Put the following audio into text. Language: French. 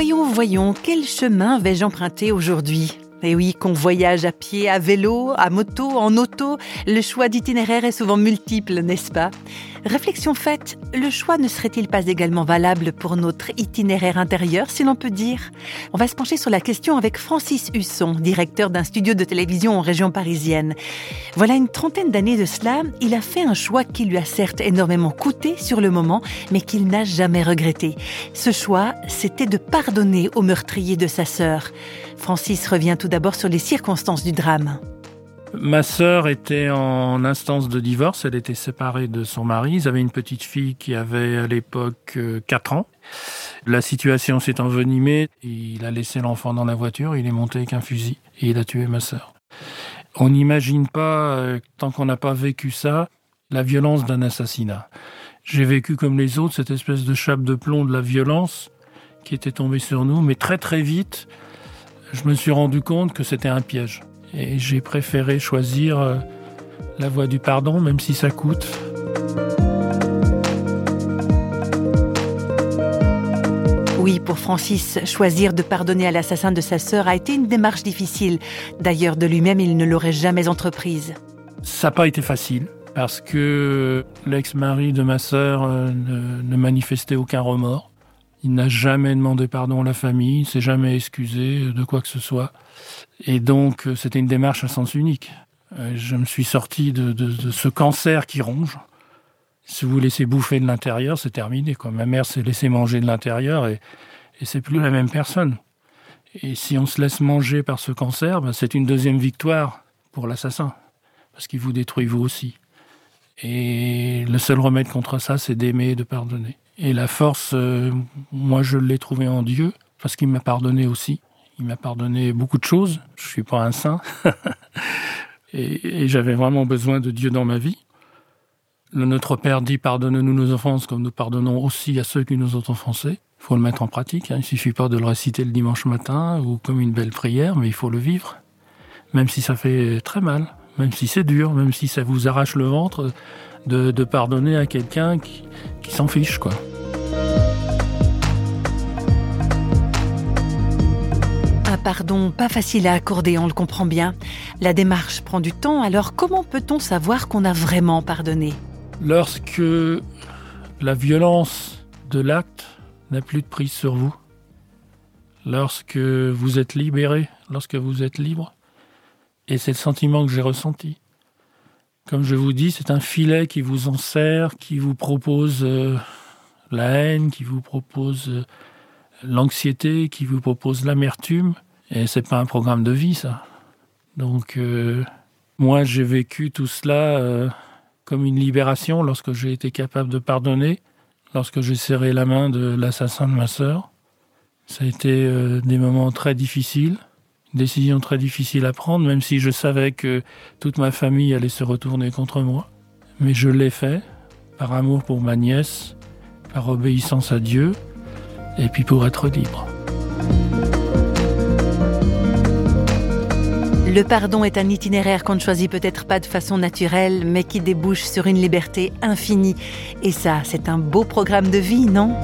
Voyons, voyons, quel chemin vais-je emprunter aujourd'hui? Et oui, qu'on voyage à pied, à vélo, à moto, en auto, le choix d'itinéraire est souvent multiple, n'est-ce pas? Réflexion faite, le choix ne serait-il pas également valable pour notre itinéraire intérieur, si l'on peut dire? On va se pencher sur la question avec Francis Husson, directeur d'un studio de télévision en région parisienne. Voilà une trentaine d'années de cela, il a fait un choix qui lui a certes énormément coûté sur le moment, mais qu'il n'a jamais regretté. Ce choix, c'était de pardonner au meurtrier de sa sœur. Francis revient tout d'abord sur les circonstances du drame. Ma sœur était en instance de divorce, elle était séparée de son mari, ils avaient une petite fille qui avait à l'époque 4 euh, ans. La situation s'est envenimée, il a laissé l'enfant dans la voiture, il est monté avec un fusil et il a tué ma sœur. On n'imagine pas, euh, tant qu'on n'a pas vécu ça, la violence d'un assassinat. J'ai vécu comme les autres cette espèce de chape de plomb de la violence qui était tombée sur nous, mais très très vite, je me suis rendu compte que c'était un piège. Et j'ai préféré choisir euh, la voie du pardon, même si ça coûte. Oui, pour Francis, choisir de pardonner à l'assassin de sa sœur a été une démarche difficile. D'ailleurs, de lui-même, il ne l'aurait jamais entreprise. Ça n'a pas été facile parce que l'ex-mari de ma sœur euh, ne manifestait aucun remords. Il n'a jamais demandé pardon à la famille, il s'est jamais excusé de quoi que ce soit. Et donc, euh, c'était une démarche à sens unique. Euh, je me suis sorti de, ce cancer qui ronge. Si vous laissez bouffer de l'intérieur, c'est terminé. Ma mère s'est laissée manger de l'intérieur et, et c'est plus la même personne. Et si on se laisse manger par ce cancer, ben c'est une deuxième victoire pour l'assassin. Parce qu'il vous détruit vous aussi. Et le seul remède contre ça, c'est d'aimer et de pardonner. Et la force, euh, moi, je l'ai trouvée en Dieu, parce qu'il m'a pardonné aussi. Il m'a pardonné beaucoup de choses. Je suis pas un saint. et, j'avais vraiment besoin de Dieu dans ma vie. Le Notre Père dit pardonne-nous nos offenses comme nous pardonnons aussi à ceux qui nous ont offensés. Il faut le mettre en pratique. Hein. Il suffit pas de le réciter le dimanche matin ou comme une belle prière, mais il faut le vivre. Même si ça fait très mal, même si c'est dur, même si ça vous arrache le ventre, de, pardonner à quelqu'un qui, qui s'en fiche, quoi. Pardon pas facile à accorder, on le comprend bien. La démarche prend du temps, alors comment peut-on savoir qu'on a vraiment pardonné? Lorsque la violence de l'acte n'a plus de prise sur vous, lorsque vous êtes libéré, lorsque vous êtes libre, et c'est le sentiment que j'ai ressenti. Comme je vous dis, c'est un filet qui vous en sert, qui vous propose euh, la haine, qui vous propose euh, l'anxiété, qui vous propose l'amertume. Et c'est pas un programme de vie, ça. Donc, euh, moi, j'ai vécu tout cela comme une libération lorsque j'ai été capable de pardonner, lorsque j'ai serré la main de l'assassin de ma sœur. Ça a été des moments très difficiles décision très difficile à prendre, même si je savais que toute ma famille allait se retourner contre moi. Mais je l'ai fait, par amour pour ma nièce, par obéissance à Dieu, et puis pour être libre. Le pardon est un itinéraire qu'on ne choisit peut-être pas de façon naturelle, mais qui débouche sur une liberté infinie. Et ça, c'est un beau programme de vie, non?